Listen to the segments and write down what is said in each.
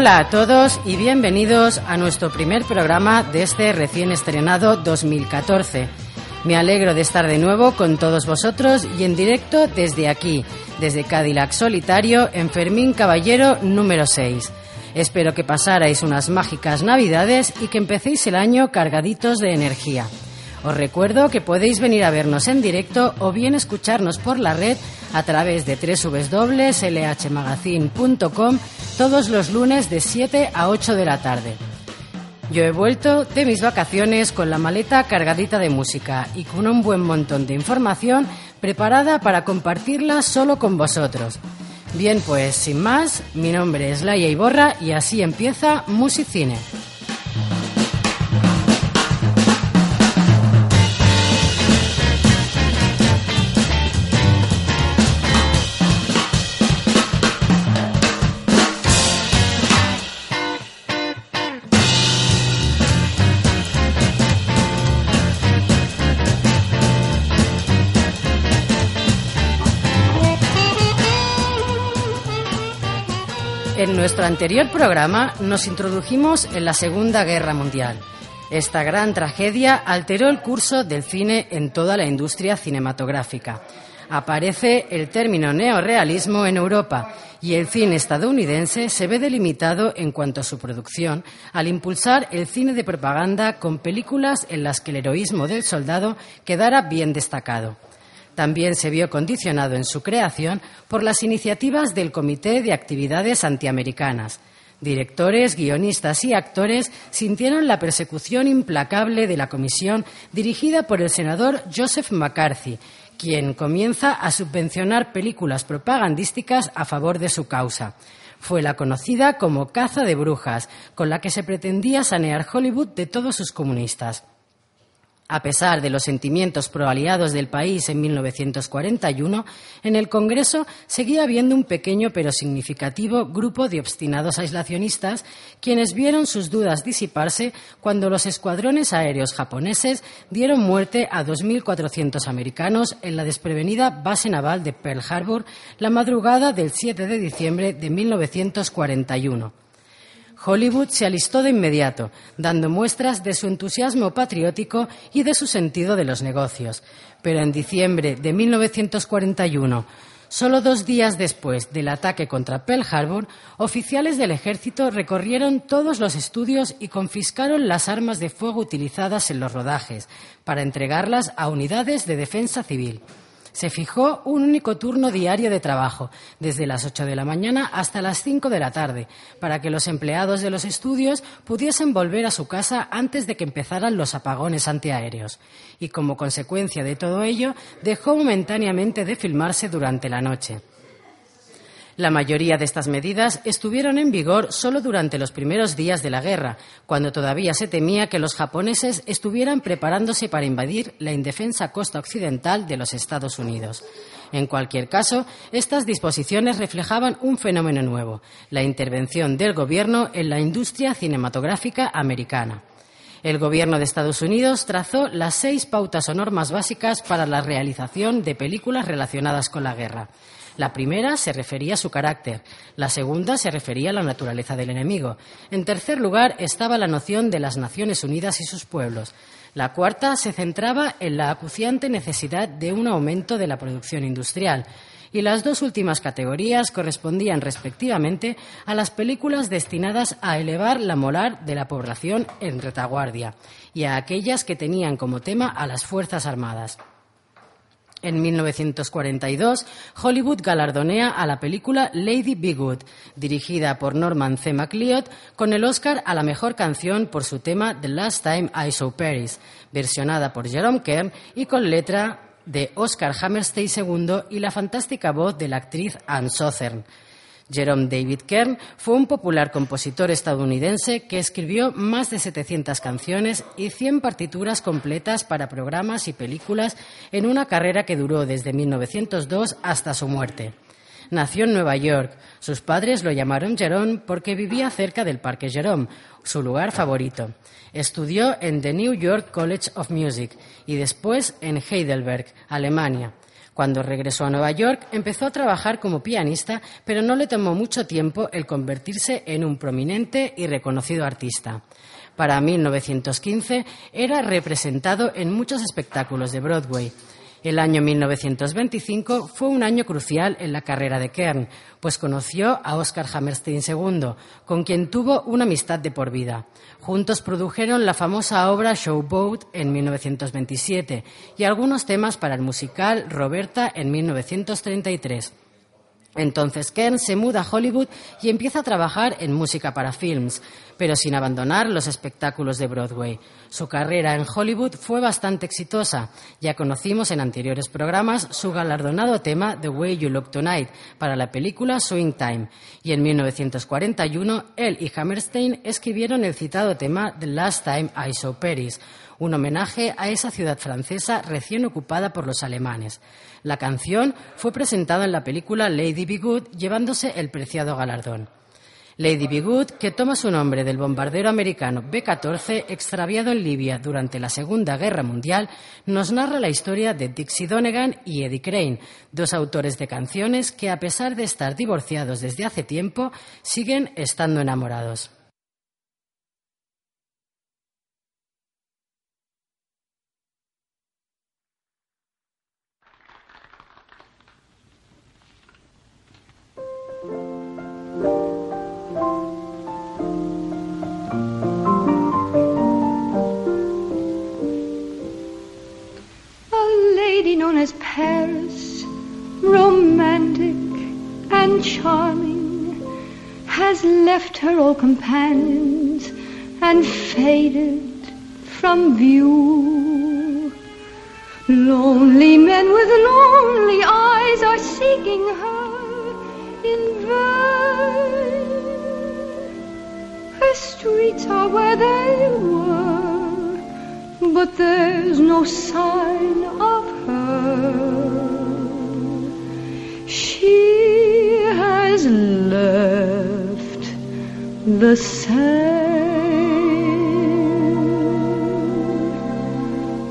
Hola a todos y bienvenidos a nuestro primer programa de este recién estrenado 2014. Me alegro de estar de nuevo con todos vosotros y en directo desde aquí, desde Cadillac Solitario en Fermín Caballero número 6. Espero que pasarais unas mágicas navidades y que empecéis el año cargaditos de energía. Os recuerdo que podéis venir a vernos en directo o bien escucharnos por la red a través de www.lhmagazine.com todos los lunes de 7 a 8 de la tarde. Yo he vuelto de mis vacaciones con la maleta cargadita de música y con un buen montón de información preparada para compartirla solo con vosotros. Bien, pues sin más, mi nombre es Laia Iborra y así empieza Musicine. Nuestro anterior programa nos introdujimos en la Segunda Guerra Mundial. Esta gran tragedia alteró el curso del cine en toda la industria cinematográfica. Aparece el término neorealismo en Europa y el cine estadounidense se ve delimitado en cuanto a su producción al impulsar el cine de propaganda con películas en las que el heroísmo del soldado quedara bien destacado. También se vio condicionado en su creación por las iniciativas del Comité de Actividades Antiamericanas. Directores, guionistas y actores sintieron la persecución implacable de la comisión dirigida por el senador Joseph McCarthy, quien comienza a subvencionar películas propagandísticas a favor de su causa. Fue la conocida como caza de brujas, con la que se pretendía sanear Hollywood de todos sus comunistas. A pesar de los sentimientos proaliados del país en 1941, en el Congreso seguía habiendo un pequeño pero significativo grupo de obstinados aislacionistas quienes vieron sus dudas disiparse cuando los escuadrones aéreos japoneses dieron muerte a 2.400 americanos en la desprevenida base naval de Pearl Harbor la madrugada del 7 de diciembre de 1941. Hollywood se alistó de inmediato, dando muestras de su entusiasmo patriótico y de su sentido de los negocios. Pero en diciembre de 1941, solo dos días después del ataque contra Pearl Harbor, oficiales del ejército recorrieron todos los estudios y confiscaron las armas de fuego utilizadas en los rodajes para entregarlas a unidades de defensa civil. Se fijó un único turno diario de trabajo, desde las 8 de la mañana hasta las 5 de la tarde, para que los empleados de los estudios pudiesen volver a su casa antes de que empezaran los apagones antiaéreos. Y como consecuencia de todo ello, dejó momentáneamente de filmarse durante la noche. La mayoría de estas medidas estuvieron en vigor solo durante los primeros días de la guerra, cuando todavía se temía que los japoneses estuvieran preparándose para invadir la indefensa costa occidental de los Estados Unidos. En cualquier caso, estas disposiciones reflejaban un fenómeno nuevo, la intervención del gobierno en la industria cinematográfica americana. El gobierno de Estados Unidos trazó las seis pautas o normas básicas para la realización de películas relacionadas con la guerra. La primera se refería a su carácter, la segunda se refería a la naturaleza del enemigo. En tercer lugar estaba la noción de las Naciones Unidas y sus pueblos. La cuarta se centraba en la acuciante necesidad de un aumento de la producción industrial y las dos últimas categorías correspondían respectivamente a las películas destinadas a elevar la moral de la población en retaguardia y a aquellas que tenían como tema a las Fuerzas Armadas. En 1942, Hollywood galardonea a la película Lady Be Good, dirigida por Norman C. MacLeod, con el Oscar a la mejor canción por su tema The Last Time I Saw Paris, versionada por Jerome Kern y con letra de Oscar Hammerstein II y la fantástica voz de la actriz Anne Sothern. Jerome David Kern fue un popular compositor estadounidense que escribió más de 700 canciones y 100 partituras completas para programas y películas en una carrera que duró desde 1902 hasta su muerte. Nació en Nueva York. Sus padres lo llamaron Jerome porque vivía cerca del Parque Jerome, su lugar favorito. Estudió en the New York College of Music y después en Heidelberg, Alemania. Cuando regresó a Nueva York, empezó a trabajar como pianista, pero no le tomó mucho tiempo el convertirse en un prominente y reconocido artista. Para 1915 era representado en muchos espectáculos de Broadway. El año 1925 fue un año crucial en la carrera de Kern, pues conoció a Oscar Hammerstein II, con quien tuvo una amistad de por vida. Juntos produjeron la famosa obra Showboat en 1927 y algunos temas para el musical Roberta en 1933. Entonces Kern se muda a Hollywood y empieza a trabajar en música para films, pero sin abandonar los espectáculos de Broadway. Su carrera en Hollywood fue bastante exitosa. Ya conocimos en anteriores programas su galardonado tema The Way You Look Tonight para la película Swing Time. Y en 1941 él y Hammerstein escribieron el citado tema The Last Time I Saw Paris, un homenaje a esa ciudad francesa recién ocupada por los alemanes. La canción fue presentada en la película Lady Be Good, llevándose el preciado galardón. Lady Be Good, que toma su nombre del bombardero americano B-14 extraviado en Libia durante la Segunda Guerra Mundial, nos narra la historia de Dixie Donegan y Eddie Crane, dos autores de canciones que, a pesar de estar divorciados desde hace tiempo, siguen estando enamorados. As Paris, romantic and charming, has left her old companions and faded from view. Lonely men with lonely eyes are seeking her in vain. Her streets are where they were, but there's no sign of her. she has left the same.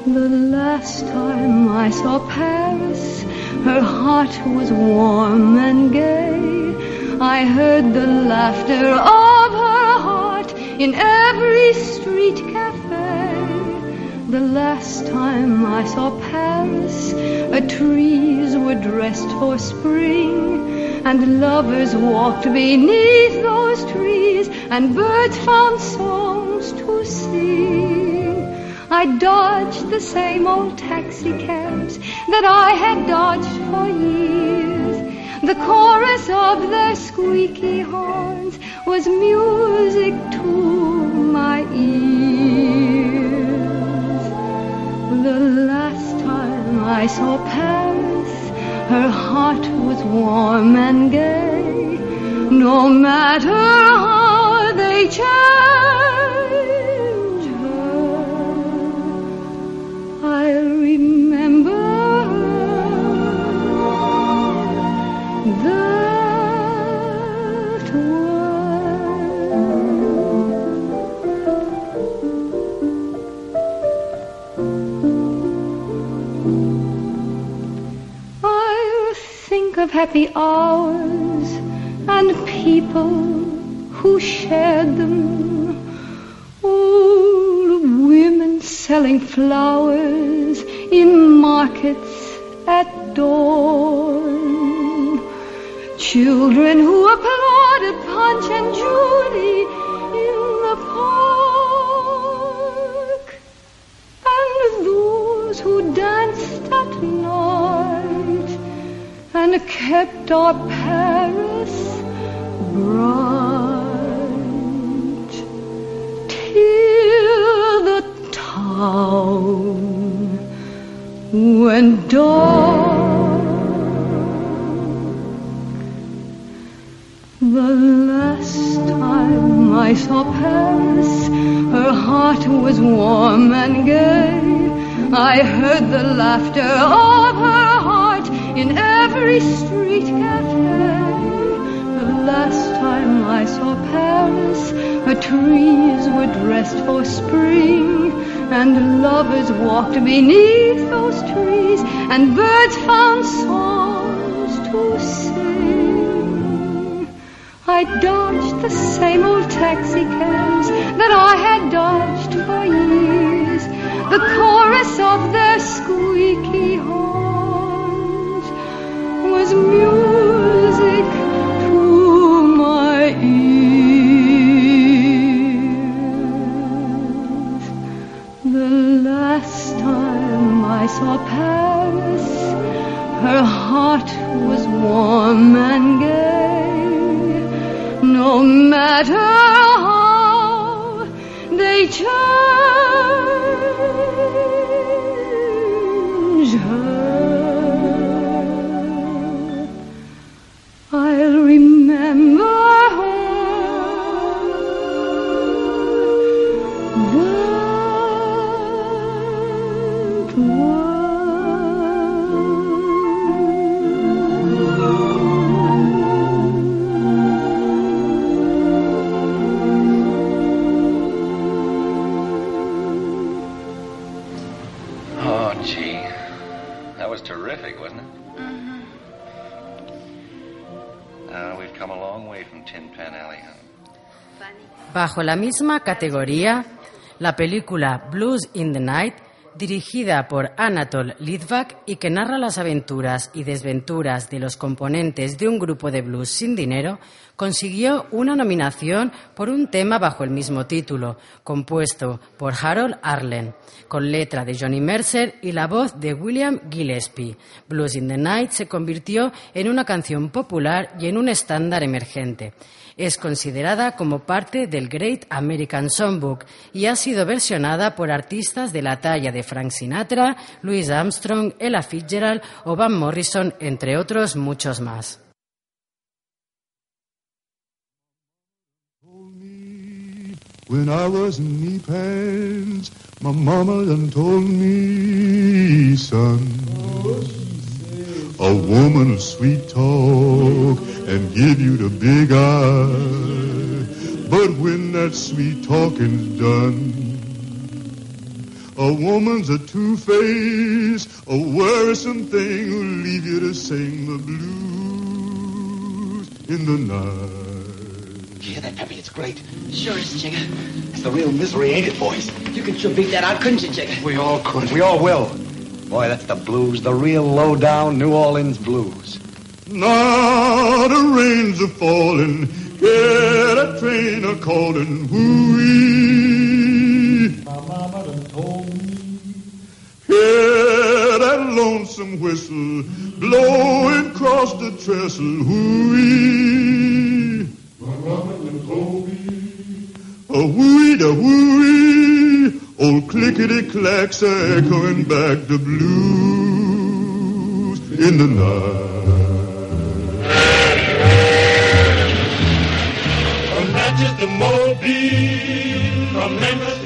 The last time I saw Paris, her heart was warm and gay. I heard the laughter of her heart in every street cafe. The last time I saw Paris, her trees were dressed for spring, and lovers walked beneath those trees, and birds found songs to sing. I dodged the same old taxi cabs that I had dodged for years. The chorus of their squeaky horns was music to my ears. The last time I saw Paris, her heart was warm and gay. No matter how they change happy hours and people who shared them. Old women selling flowers in markets at dawn. Children who applauded Punch and Judy kept our Paris bright till the town went dark. The last time I saw Paris, her heart was warm and gay. I heard the laughter of her heart in every street cafe. The last time I saw Paris, her trees were dressed for spring, and lovers walked beneath those trees, and birds found songs to sing. I dodged the same old taxi cabs that I had dodged for years. The chorus of their squeaky horns No matter how they change Bajo la misma categoría, la película Blues in the Night, dirigida por Anatol Litvak y que narra las aventuras y desventuras de los componentes de un grupo de blues sin dinero, consiguió una nominación por un tema bajo el mismo título, compuesto por Harold Arlen, con letra de Johnny Mercer y la voz de William Gillespie. Blues in the Night se convirtió en una canción popular y en un estándar emergente. Es considerada como parte del Great American Songbook y ha sido versionada por artistas de la talla de Frank Sinatra, Louis Armstrong, Ella Fitzgerald o Van Morrison, entre otros muchos más. Pants, son, a woman will sweet talk and give you the big eye. But when that sweet talking's done, a woman's a two-face, a worrisome thing who'll leave you to sing the blues in the night. You hear that, Peppy? It's great. Sure is, Jigger. It's the real misery, ain't it, boys? You could sure beat that out, couldn't you, Jigger? We all could. We all will. Boy, that's the blues, the real low-down New Orleans blues. Now the rains are falling, hear that train a calling, whoo-wee. My mama done told me. Hear that lonesome whistle blowing across the trestle, whoo-wee. My mama done told me. A whoo da whoo old clickety clacks are echoing back the blues in the night. From Memphis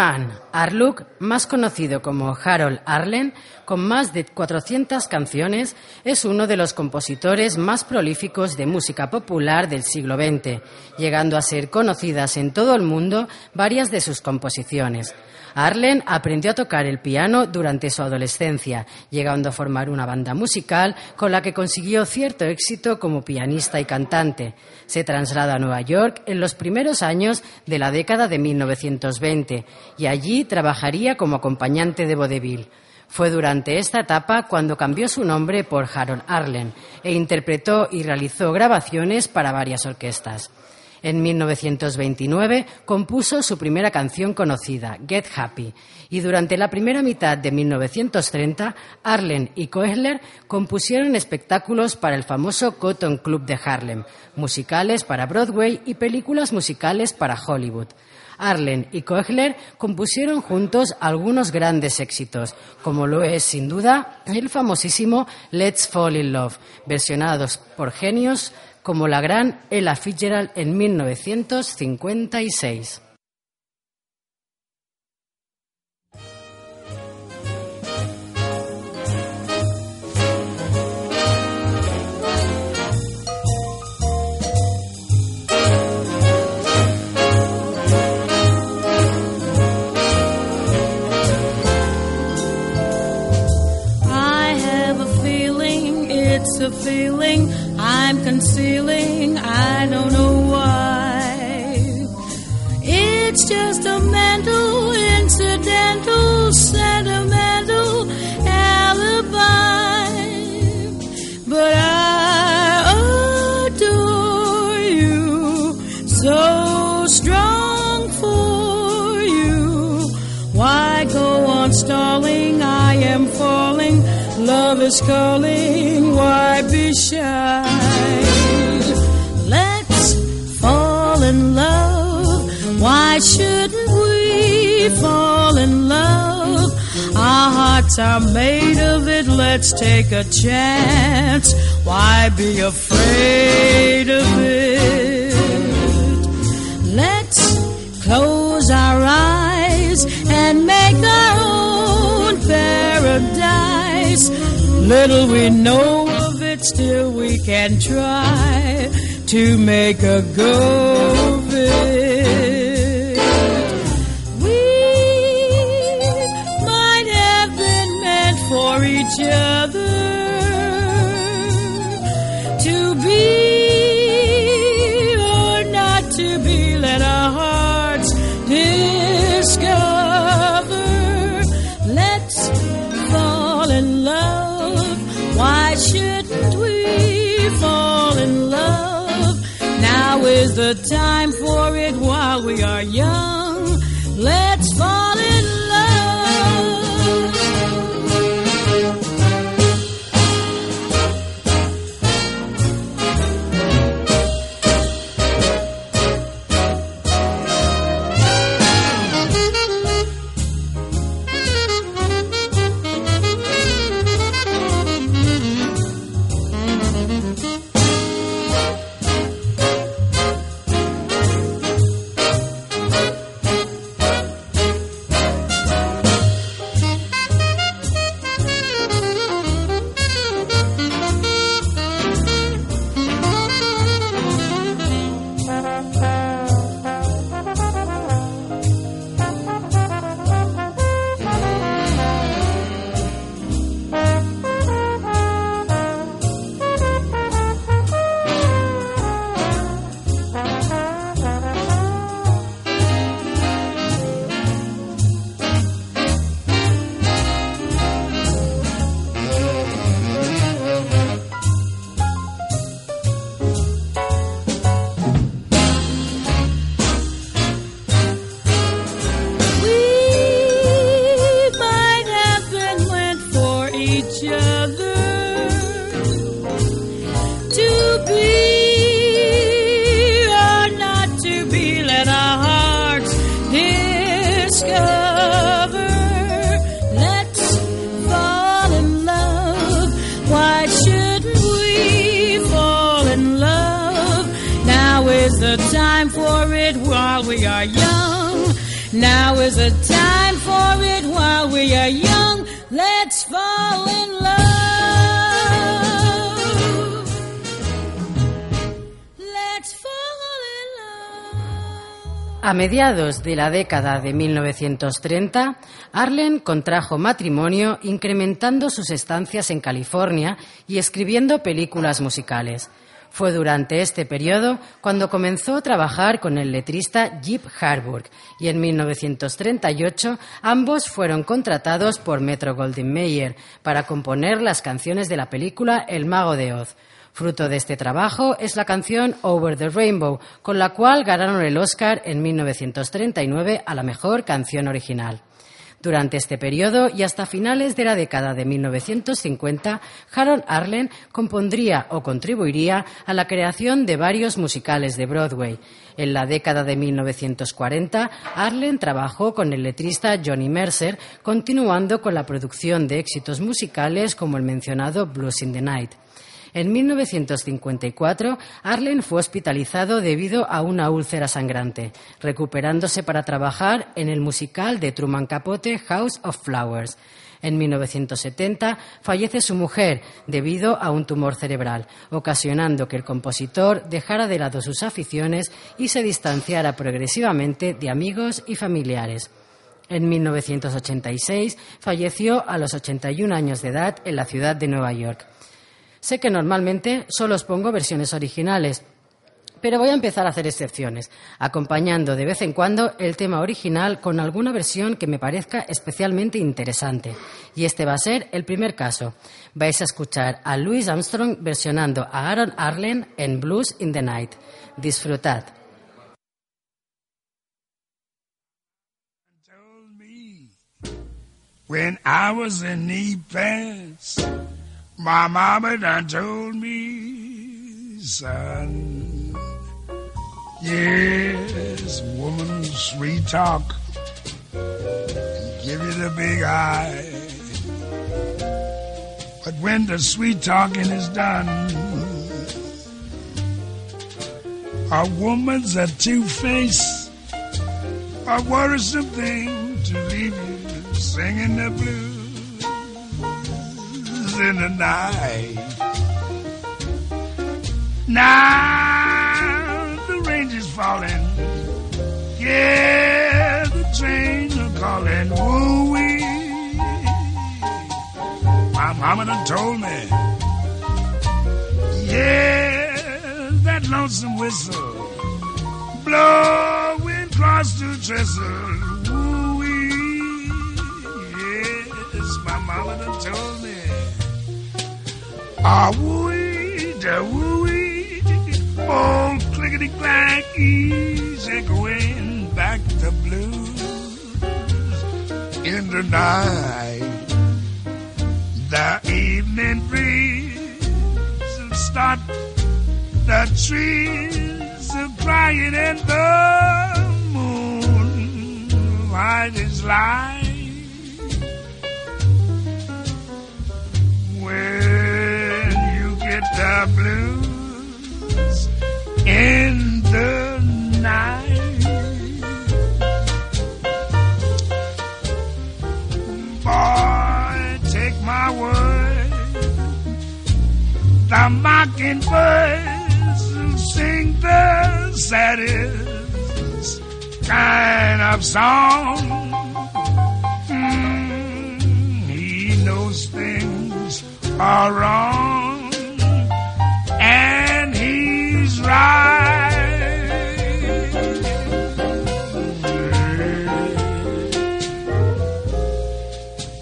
Arluk, más conocido como Harold Arlen, con más de 400 canciones, es uno de los compositores más prolíficos de música popular del siglo XX, llegando a ser conocidas en todo el mundo varias de sus composiciones. Arlen aprendió a tocar el piano durante su adolescencia, llegando a formar una banda musical con la que consiguió cierto éxito como pianista y cantante. Se traslada a Nueva York en los primeros años de la década de 1920 y allí trabajaría como acompañante de vodevil. Fue durante esta etapa cuando cambió su nombre por Harold Arlen e interpretó y realizó grabaciones para varias orquestas. En 1929 compuso su primera canción conocida, Get Happy, y durante la primera mitad de 1930 Arlen y Koehler compusieron espectáculos para el famoso Cotton Club de Harlem, musicales para Broadway y películas musicales para Hollywood. Arlen y Koehler compusieron juntos algunos grandes éxitos, como lo es sin duda el famosísimo Let's Fall in Love, versionados por genios como la gran Ella Fitzgerald en 1956. Concealing, I don't know why. It's just a mental, incidental, sentimental alibi. But I adore you, so strong for you. Why go on stalling? I am falling. Love is calling. Why be shy? We fall in love? Our hearts are made of it. Let's take a chance. Why be afraid of it? Let's close our eyes and make our own paradise. Little we know of it, still we can try to make a go of it. Each other to be or not to be. Let our hearts discover. Let's fall in love. Why shouldn't we fall in love? Now is the time for it while we are young. Mediados de la década de 1930, Arlen contrajo matrimonio incrementando sus estancias en California y escribiendo películas musicales. Fue durante este periodo cuando comenzó a trabajar con el letrista Jeep Harburg y en 1938 ambos fueron contratados por Metro Goldwyn Mayer para componer las canciones de la película El Mago de Oz. Fruto de este trabajo es la canción Over the Rainbow, con la cual ganaron el Oscar en 1939 a la mejor canción original. Durante este periodo y hasta finales de la década de 1950, Harold Arlen compondría o contribuiría a la creación de varios musicales de Broadway. En la década de 1940, Arlen trabajó con el letrista Johnny Mercer, continuando con la producción de éxitos musicales como el mencionado Blues in the Night. En 1954, Arlen fue hospitalizado debido a una úlcera sangrante, recuperándose para trabajar en el musical de Truman Capote House of Flowers. En 1970 fallece su mujer debido a un tumor cerebral, ocasionando que el compositor dejara de lado sus aficiones y se distanciara progresivamente de amigos y familiares. En 1986 falleció a los 81 años de edad en la ciudad de Nueva York. Sé que normalmente solo os pongo versiones originales, pero voy a empezar a hacer excepciones, acompañando de vez en cuando el tema original con alguna versión que me parezca especialmente interesante. Y este va a ser el primer caso. Vais a escuchar a Louis Armstrong versionando a Aaron Arlen en Blues in the Night. Disfrutad. When I was in my mama done told me, son, yes, woman, sweet talk, give you the big eye. But when the sweet talking is done, a woman's a two-face, a worrisome thing to leave you singing the blues in the night. Now the rain is falling. Yeah, the trains are calling. Woo wee. My mama done told me. Yeah, that lonesome whistle blowing across the trestle. Woo wee. Yes, my mama done told me. Ah, woo-wee, da woo-wee, old clickety-clack, easy going back to blues in the night. The evening breeze will start the trees are crying and the moon light is light. get the blues in the night. Boy, take my word, the mockingbirds sing the saddest kind of song. Mm, he knows things are wrong, he's right.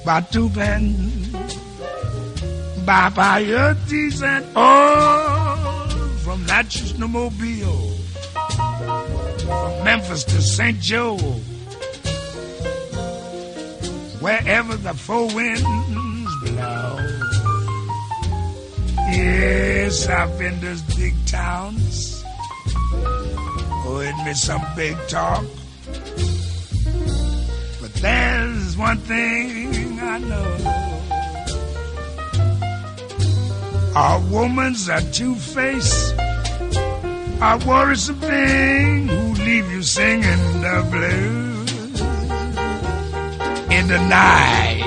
Batuben, Babayotis, and oh, all from Natchez to Mobile, from Memphis to St. Joe, wherever the four winds blow. Yes, I've been to big towns. Oh, admit some big talk. But there's one thing I know. A woman's a two-face, a worrisome thing who leave you singing the blues in the night.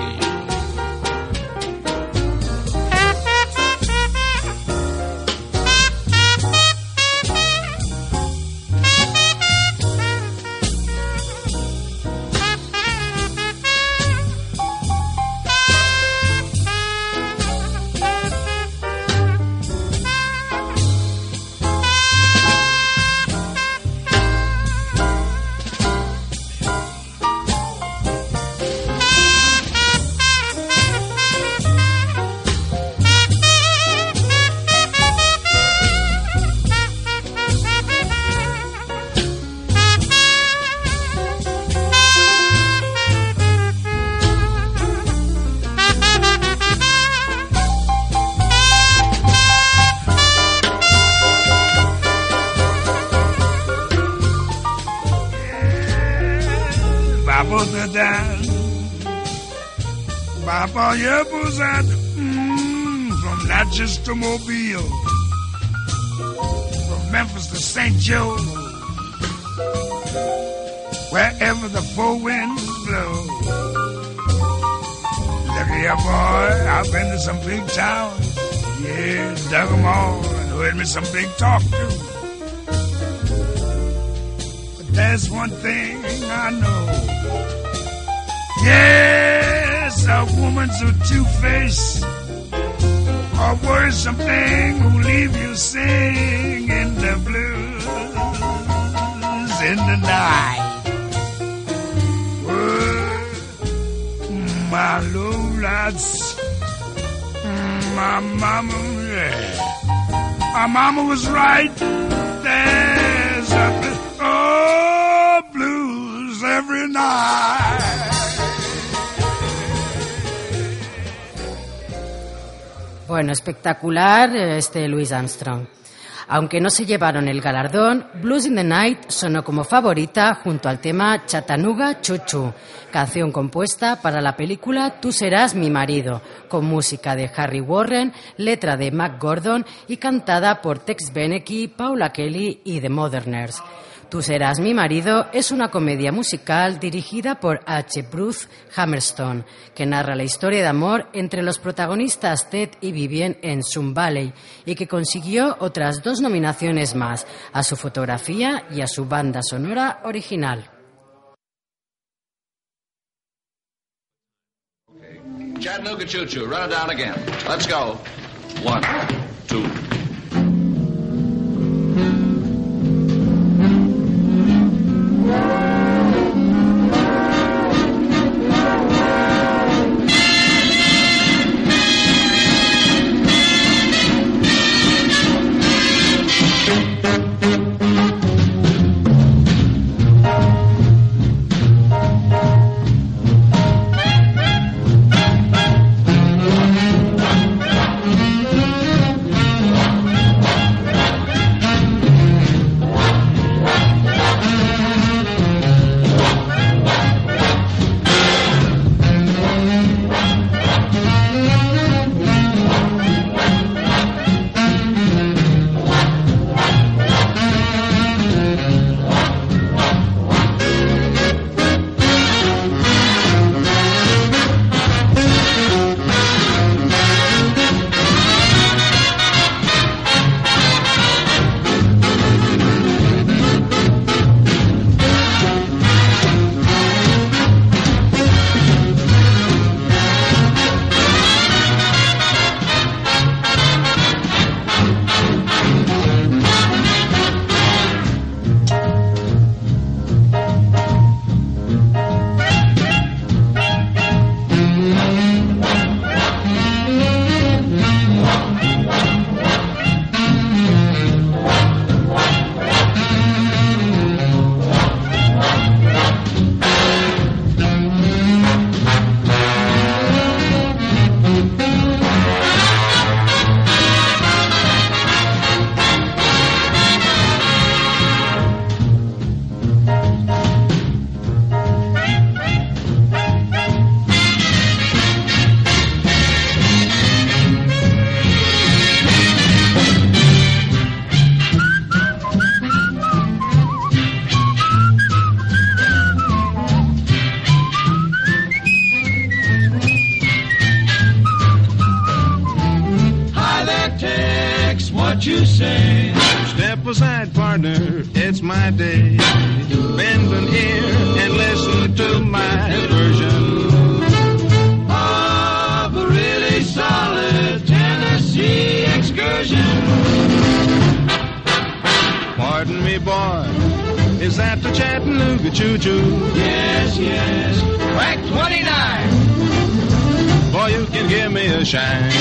Here, boy. I've been to some big towns. Yeah, dug 'em all and heard me some big talk too. But there's one thing I know. Yes, a woman's a two-faced, a worrisome thing who leave you singing in the blues in the night. My lads, my mama, yeah, my mama was right. There's a bl- oh, blues every night. Bueno, espectacular este Louis Armstrong. Aunque no se llevaron el galardón, Blues in the Night sonó como favorita junto al tema Chattanooga Chuchu, canción compuesta para la película Tú serás mi marido, con música de Harry Warren, letra de Mac Gordon y cantada por Tex Beneke, Paula Kelly y The Moderners. Tú serás mi marido es una comedia musical dirigida por H. Bruce Hammerstone, que narra la historia de amor entre los protagonistas Ted y Vivien en Sun Valley y que consiguió otras dos nominaciones más, a su fotografía y a su banda sonora original. It's my day. Bend an ear and listen to my version of a really solid Tennessee excursion. Pardon me, boy, is that the Chattanooga choo-choo? Yes, yes. Track 29. Boy, you can give me a shine.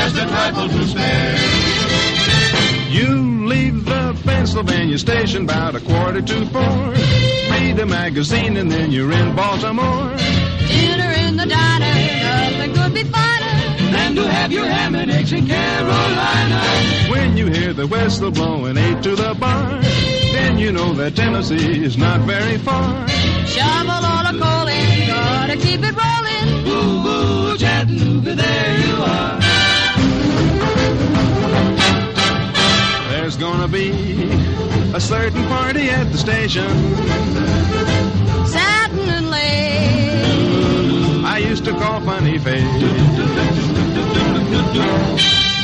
Just a trifle to spare. You leave the Pennsylvania station about a quarter to four. Read a magazine and then you're in Baltimore. Dinner in the diner, nothing could be finer than to have your ham and eggs in Carolina. When you hear the whistle blowing eight to the bar, then you know that Tennessee is not very far. Shovel all the coal in, gotta keep it rolling. Ooh, ooh, Chattanooga, there you are. There's gonna be a certain party at the station. Satin and lace. I used to call funny face.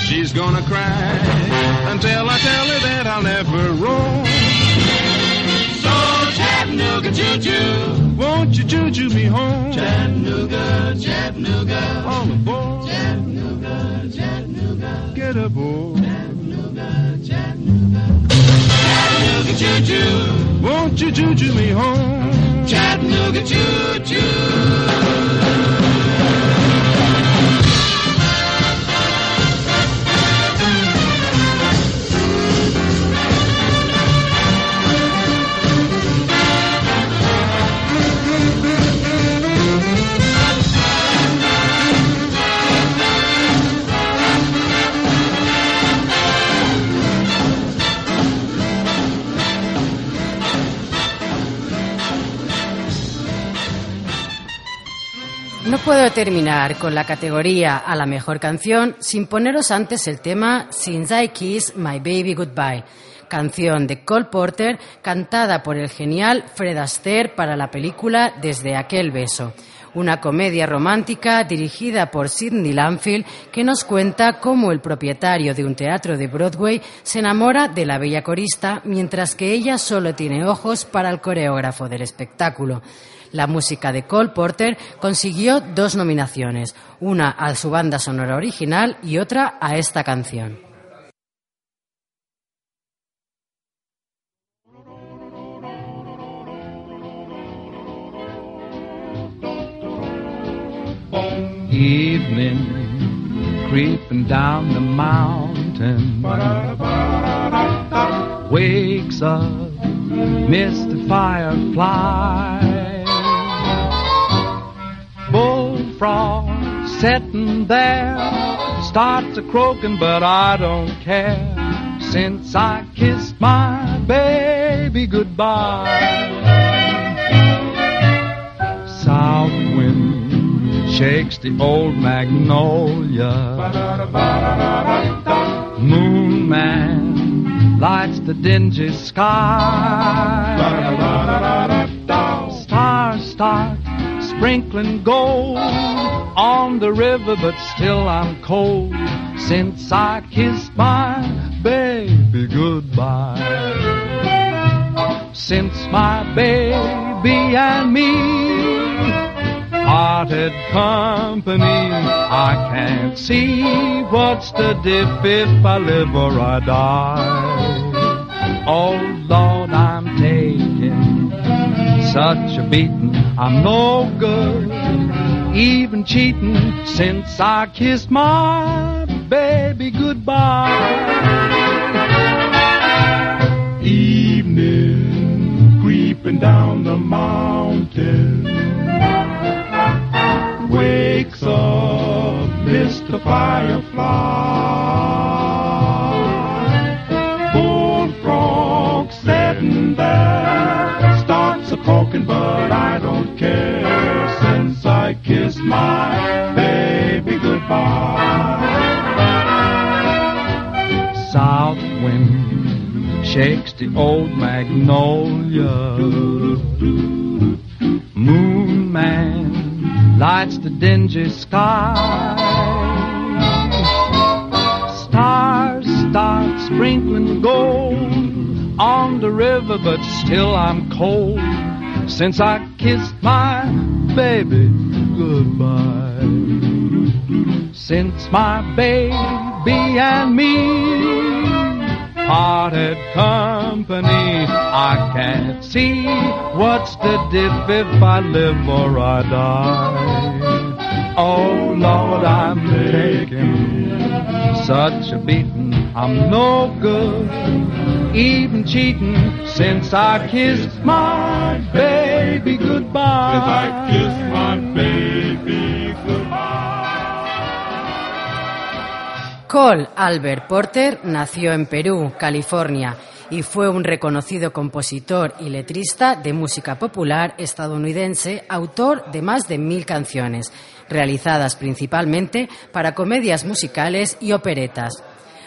She's gonna cry until I tell her that I'll never roam. So Chattanooga choo-choo, won't you choo-choo me home? Chattanooga, Chattanooga, all aboard. Chattanooga, Chattanooga, get aboard. Chattanooga, Chattanooga choo choo. Won't you choo choo me home? Chattanooga choo choo. No puedo terminar con la categoría a la mejor canción sin poneros antes el tema Since I Kiss My Baby Goodbye, canción de Cole Porter cantada por el genial Fred Astaire para la película Desde aquel beso. Una comedia romántica dirigida por Sidney Lanfield que nos cuenta cómo el propietario de un teatro de Broadway se enamora de la bella corista mientras que ella solo tiene ojos para el coreógrafo del espectáculo. La música de Cole Porter consiguió dos nominaciones, una a su banda sonora original y otra a esta canción. Creeping down the mountain wakes Mr. Firefly. Bullfrog sitting there starts a croaking, but I don't care since I kissed my baby goodbye. South wind shakes the old magnolia. Moon man lights the dingy sky. Stars start sprinkling gold on the river, but still I'm cold since I kissed my baby goodbye. Since my baby and me parted company, I can't see what's the diff if I live or I die. Oh Lord, I'm taking such a beating. I'm no good, even cheating since I kissed my baby goodbye. Evening creeping down the mountain wakes up Mr. Firefly. Shakes the old magnolia. Moon man lights the dingy sky. Stars start sprinkling gold on the river, but still I'm cold since I kissed my baby goodbye. Since my baby and me parted company, I can't see what's the diff if I live or I die. Oh Lord, I'm taking such a beating, I'm no good, even cheating since I kissed my baby goodbye. Since I kissed my baby Cole Albert Porter nació en Perú, California, y fue un reconocido compositor y letrista de música popular estadounidense, autor de más de mil canciones, realizadas principalmente para comedias musicales y operetas.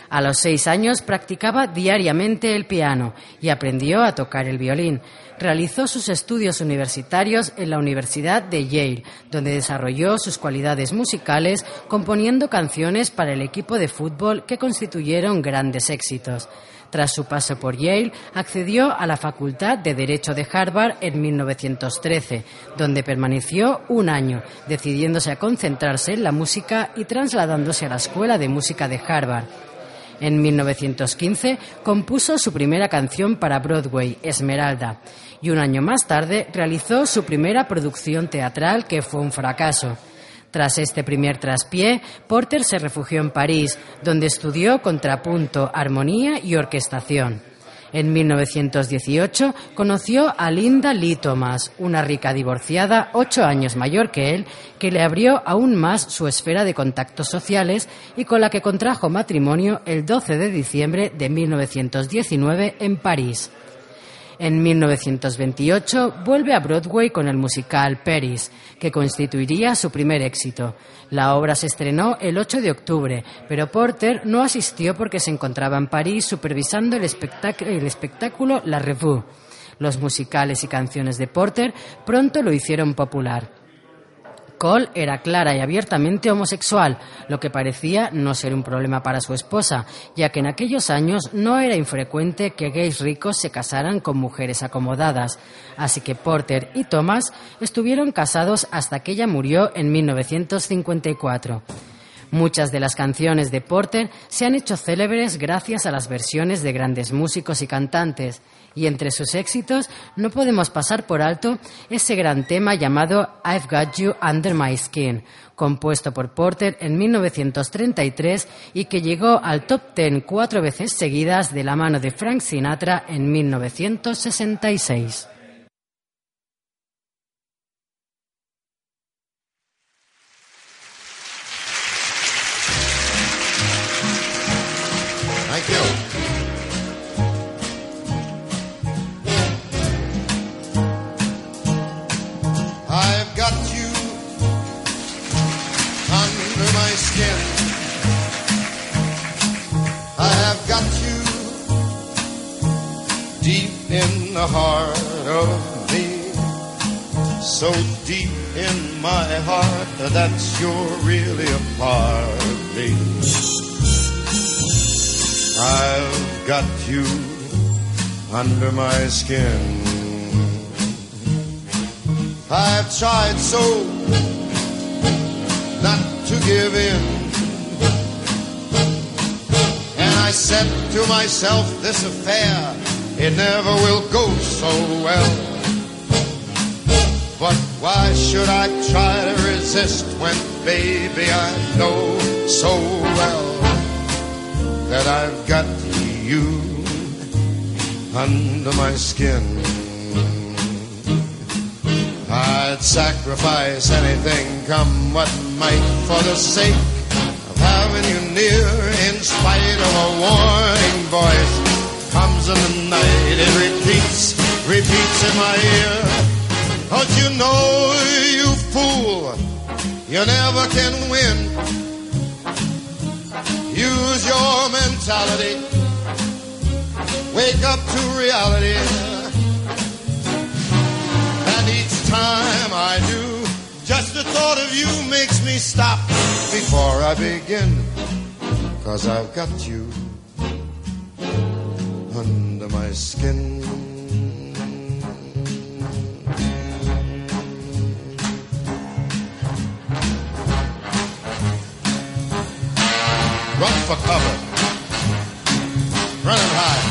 A los seis años practicaba diariamente el piano y aprendió a tocar el violín. Realizó sus estudios universitarios en la Universidad de Yale, donde desarrolló sus cualidades musicales componiendo canciones para el equipo de fútbol que constituyeron grandes éxitos. Tras su paso por Yale, accedió a la Facultad de Derecho de Harvard en 1913, donde permaneció un año, decidiéndose a concentrarse en la música y trasladándose a la Escuela de Música de Harvard. En 1915 compuso su primera canción para Broadway, Esmeralda, y un año más tarde realizó su primera producción teatral que fue un fracaso. Tras este primer traspié, Porter se refugió en París, donde estudió contrapunto, armonía y orquestación. En 1918 conoció a Linda Lee Thomas, una rica divorciada ocho años mayor que él, que le abrió aún más su esfera de contactos sociales y con la que contrajo matrimonio el 12 de diciembre de 1919 en París. En 1928 vuelve a Broadway con el musical Paris, que constituiría su primer éxito. La obra se estrenó el 8 de octubre, pero Porter no asistió porque se encontraba en París supervisando el, espectáculo La Revue. Los musicales y canciones de Porter pronto lo hicieron popular. Cole era clara y abiertamente homosexual, lo que parecía no ser un problema para su esposa, ya que en aquellos años no era infrecuente que gays ricos se casaran con mujeres acomodadas. Así que Porter y Thomas estuvieron casados hasta que ella murió en 1954. Muchas de las canciones de Porter se han hecho célebres gracias a las versiones de grandes músicos y cantantes, y entre sus éxitos no podemos pasar por alto ese gran tema llamado I've Got You Under My Skin, compuesto por Porter en 1933 y que llegó al top ten cuatro veces seguidas de la mano de Frank Sinatra en 1966. So deep in my heart that you're really a part of me. I've got you under my skin. I've tried so not to give in. And I said to myself, this affair, it never will go so well. Why should I try to resist when, baby, I know so well that I've got you under my skin. I'd sacrifice anything, come what might, for the sake of having you near. In spite of a warning voice, comes in the night, it repeats, repeats in my ear. Don't you know, you fool, you never can win. Use your mentality. Wake up to reality. And each time I do, just the thought of you makes me stop before I begin. Cause I've got you under my skin. for cover. Running high.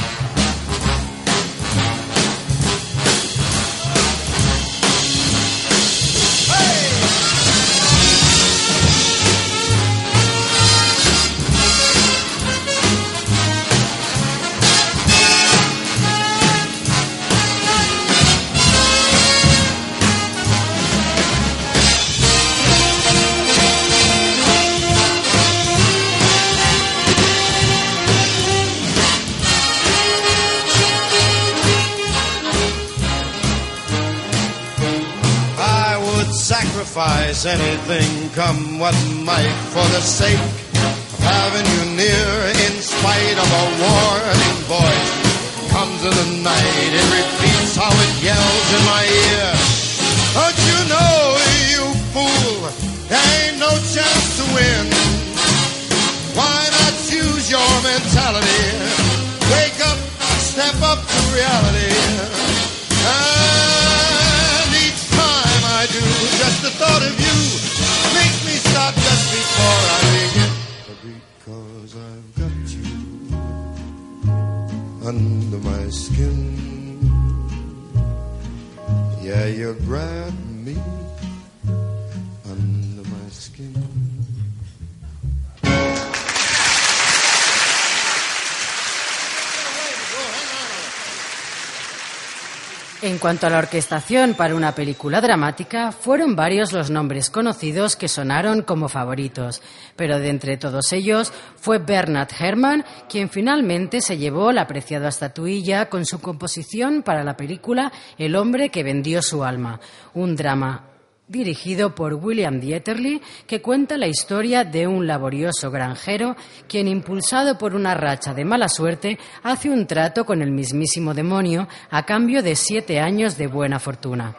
Sacrifice anything, come what might, for the sake of having you near. In spite of a warning voice, comes in the night, it repeats how it yells in my ear. Don't you know, you fool, there ain't no chance to win. Why not use your mentality? Wake up, step up to reality. And thought of you makes me stop just before I begin. Because I've got you under my skin. Yeah, you grab me En cuanto a la orquestación para una película dramática, fueron varios los nombres conocidos que sonaron como favoritos, pero de entre todos ellos fue Bernard Herrmann quien finalmente se llevó la apreciada estatuilla con su composición para la película El hombre que vendió su alma, un drama dirigido por William Dieterle, que cuenta la historia de un laborioso granjero quien, impulsado por una racha de mala suerte, hace un trato con el mismísimo demonio a cambio de siete años de buena fortuna.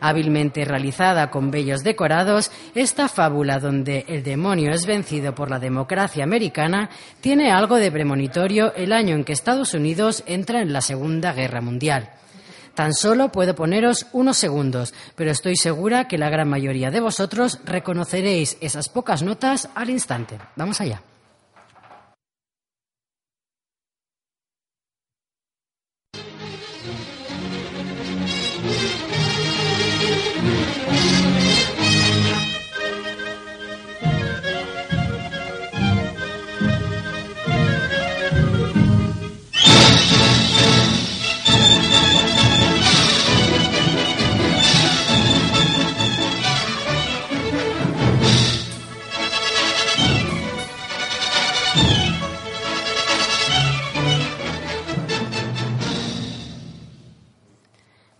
Hábilmente realizada con bellos decorados, esta fábula donde el demonio es vencido por la democracia americana tiene algo de premonitorio el año en que Estados Unidos entra en la Segunda Guerra Mundial. Tan solo puedo poneros unos segundos, pero estoy segura que la gran mayoría de vosotros reconoceréis esas pocas notas al instante. Vamos allá.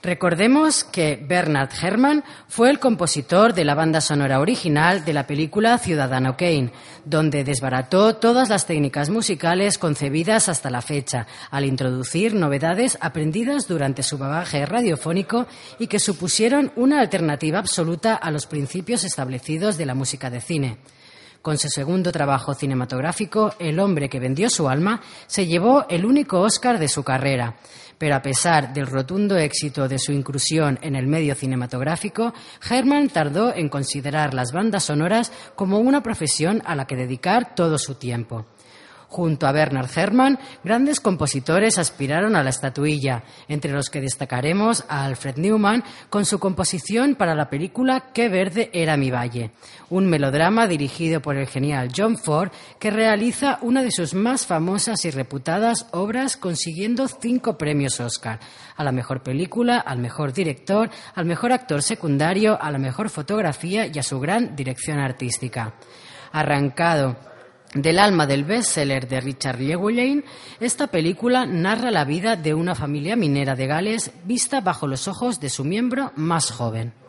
Recordemos que Bernard Herrmann fue el compositor de la banda sonora original de la película Ciudadano Kane, donde desbarató todas las técnicas musicales concebidas hasta la fecha, al introducir novedades aprendidas durante su bagaje radiofónico y que supusieron una alternativa absoluta a los principios establecidos de la música de cine. Con su segundo trabajo cinematográfico, El hombre que vendió su alma, se llevó el único Oscar de su carrera. Pero a pesar del rotundo éxito de su inclusión en el medio cinematográfico, Herman tardó en considerar las bandas sonoras como una profesión a la que dedicar todo su tiempo. Junto a Bernard Herrmann, grandes compositores aspiraron a la estatuilla, entre los que destacaremos a Alfred Newman con su composición para la película Qué verde era mi valle, un melodrama dirigido por el genial John Ford que realiza una de sus más famosas y reputadas obras consiguiendo cinco premios Oscar, a la mejor película, al mejor director, al mejor actor secundario, a la mejor fotografía y a su gran dirección artística. Arrancado del alma del bestseller de Richard Llewellyn, esta película narra la vida de una familia minera de Gales vista bajo los ojos de su miembro más joven.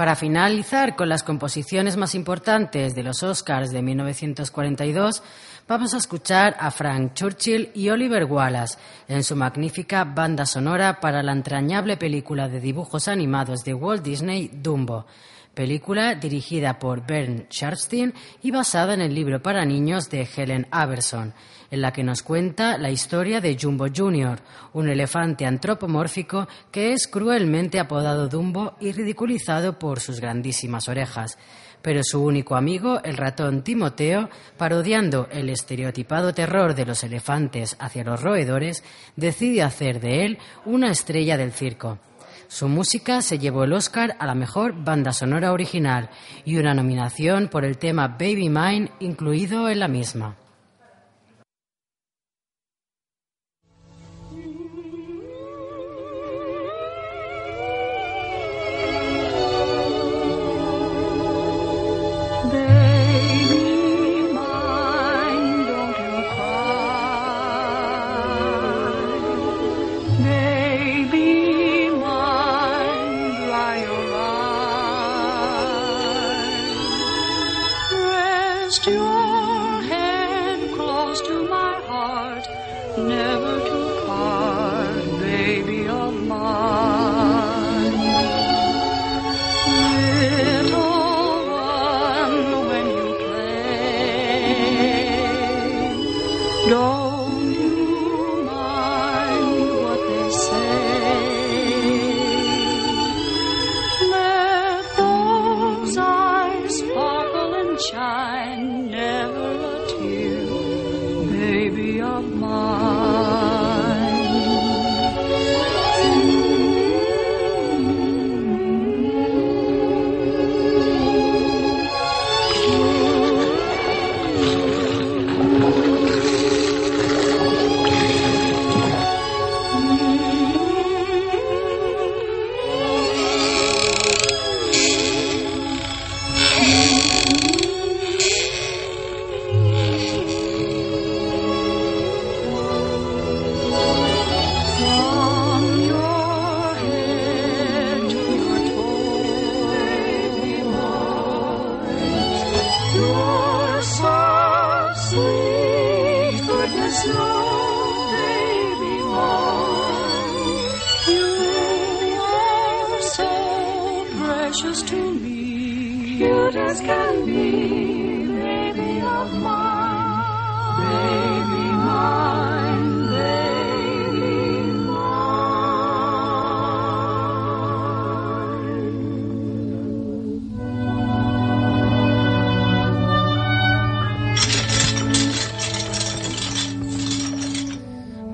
Para finalizar con las composiciones más importantes de los Oscars de 1942, vamos a escuchar a Frank Churchill y Oliver Wallace en su magnífica banda sonora para la entrañable película de dibujos animados de Walt Disney, Dumbo. Película dirigida por Bernd Sharpstein y basada en el libro para niños de Helen Aberson, en la que nos cuenta la historia de Jumbo Jr., un elefante antropomórfico que es cruelmente apodado Dumbo y ridiculizado por sus grandísimas orejas. Pero su único amigo, el ratón Timoteo, parodiando el estereotipado terror de los elefantes hacia los roedores, decide hacer de él una estrella del circo. Su música se llevó el Oscar a la mejor banda sonora original y una nominación por el tema Baby Mine incluido en la misma. Your head close to my heart, never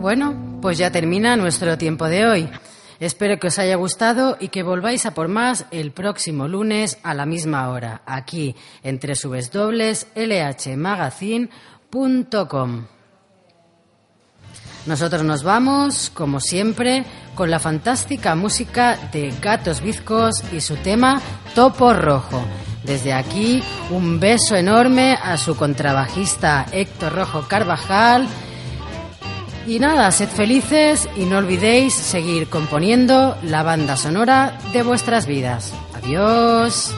Bueno, pues ya termina nuestro tiempo de hoy. Espero que os haya gustado y que volváis a por más el próximo lunes a la misma hora, aquí en www.lhmagazine.com. Nosotros nos vamos, como siempre, con la fantástica música de Gatos Bizcos y su tema Topo Rojo. Desde aquí, un beso enorme a su contrabajista Héctor Rojo Carvajal. Y nada, sed felices y no olvidéis seguir componiendo la banda sonora de vuestras vidas. Adiós.